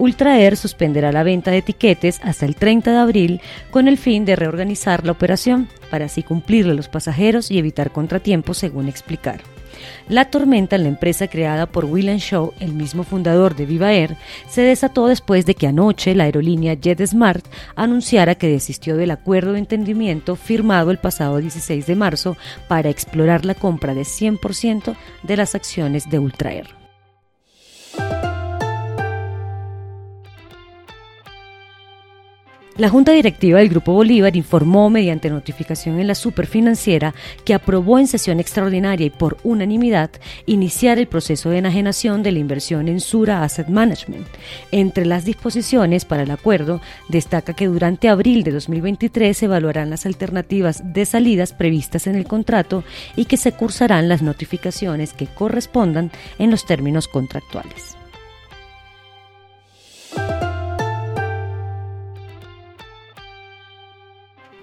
Ultraer suspenderá la venta de etiquetes hasta el 30 de abril con el fin de reorganizar la operación para así cumplirle a los pasajeros y evitar contratiempos, según explicaron. La tormenta en la empresa creada por William Shaw, el mismo fundador de Viva Air, se desató después de que anoche la aerolínea JetSmart anunciara que desistió del acuerdo de entendimiento firmado el pasado 16 de marzo para explorar la compra de 100% de las acciones de Ultraer. La Junta Directiva del Grupo Bolívar informó mediante notificación en la superfinanciera que aprobó en sesión extraordinaria y por unanimidad iniciar el proceso de enajenación de la inversión en Sura Asset Management. Entre las disposiciones para el acuerdo destaca que durante abril de 2023 se evaluarán las alternativas de salidas previstas en el contrato y que se cursarán las notificaciones que correspondan en los términos contractuales.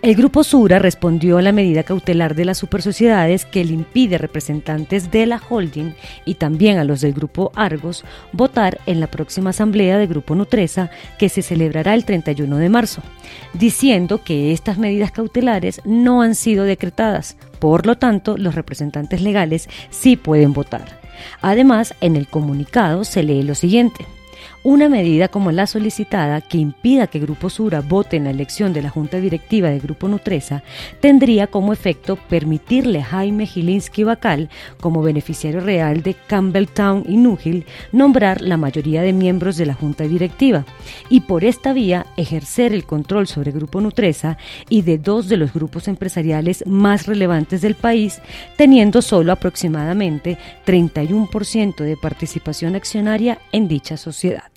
El Grupo Sura respondió a la medida cautelar de las supersociedades que le impide representantes de la holding y también a los del Grupo Argos votar en la próxima asamblea del Grupo Nutresa que se celebrará el 31 de marzo, diciendo que estas medidas cautelares no han sido decretadas, por lo tanto los representantes legales sí pueden votar. Además, en el comunicado se lee lo siguiente. Una medida como la solicitada que impida que Grupo Sura vote en la elección de la Junta Directiva de Grupo Nutresa tendría como efecto permitirle a Jaime Gilinski Bacal, como beneficiario real de Campbelltown y Núgil, nombrar la mayoría de miembros de la Junta Directiva y por esta vía ejercer el control sobre Grupo Nutresa y de dos de los grupos empresariales más relevantes del país, teniendo solo aproximadamente 31% de participación accionaria en dicha sociedad.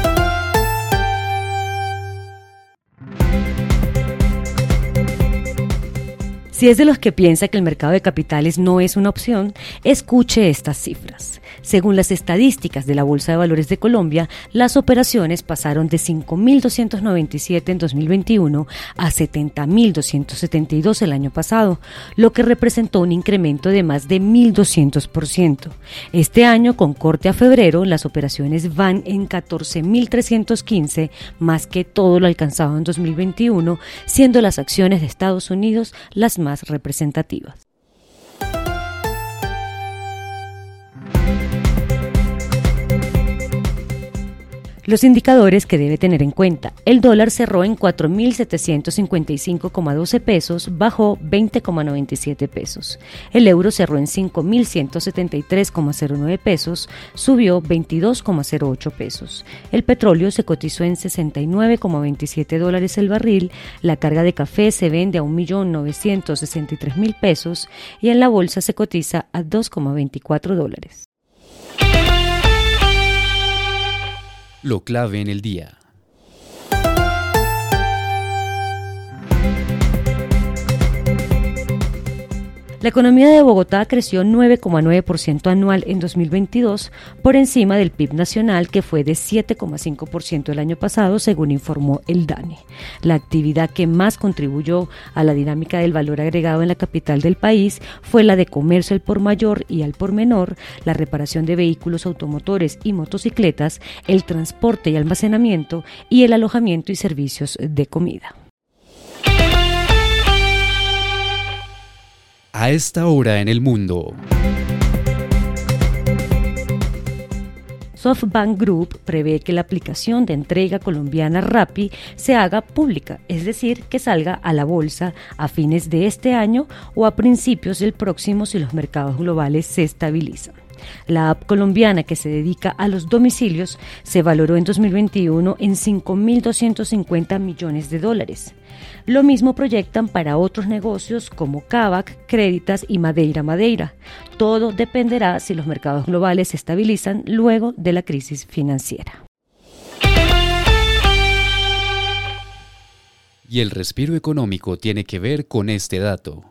Si es de los que piensa que el mercado de capitales no es una opción, escuche estas cifras. Según las estadísticas de la Bolsa de Valores de Colombia, las operaciones pasaron de 5.297 en 2021 a 70.272 el año pasado, lo que representó un incremento de más de 1.200%. Este año, con corte a febrero, las operaciones van en 14.315, más que todo lo alcanzado en 2021, siendo las acciones de Estados Unidos las más representativas. Los indicadores que debe tener en cuenta. El dólar cerró en 4.755,12 pesos, bajó 20,97 pesos. El euro cerró en 5.173,09 pesos, subió 22,08 pesos. El petróleo se cotizó en 69,27 dólares el barril. La carga de café se vende a 1.963.000 pesos y en la bolsa se cotiza a 2,24 dólares. Lo clave en el día. La economía de Bogotá creció 9,9% anual en 2022, por encima del PIB nacional que fue de 7,5% el año pasado, según informó el DANE. La actividad que más contribuyó a la dinámica del valor agregado en la capital del país fue la de comercio al por mayor y al por menor, la reparación de vehículos automotores y motocicletas, el transporte y almacenamiento y el alojamiento y servicios de comida. A esta hora en el mundo. SoftBank Group prevé que la aplicación de entrega colombiana Rappi se haga pública, es decir, que salga a la bolsa a fines de este año o a principios del próximo si los mercados globales se estabilizan. La app colombiana que se dedica a los domicilios se valoró en 2021 en 5.250 millones de dólares. Lo mismo proyectan para otros negocios como Kavak, Créditas y Madeira Madeira. Todo dependerá si los mercados globales se estabilizan luego de la crisis financiera. Y el respiro económico tiene que ver con este dato.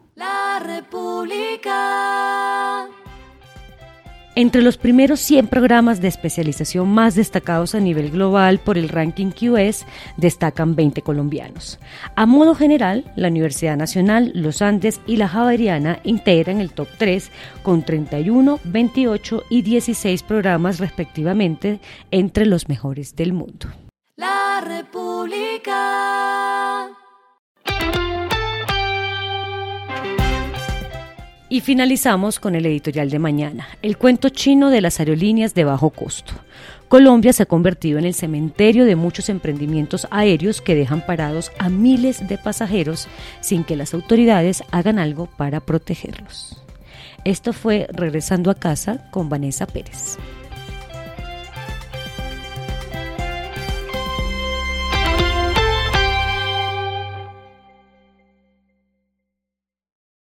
Entre los primeros 100 programas de especialización más destacados a nivel global por el ranking QS destacan 20 colombianos. A modo general, la Universidad Nacional, los Andes y la Javeriana integran el top 3 con 31, 28 y 16 programas respectivamente entre los mejores del mundo. La República. Y finalizamos con el editorial de mañana, el cuento chino de las aerolíneas de bajo costo. Colombia se ha convertido en el cementerio de muchos emprendimientos aéreos que dejan parados a miles de pasajeros sin que las autoridades hagan algo para protegerlos. Esto fue Regresando a casa con Vanessa Pérez.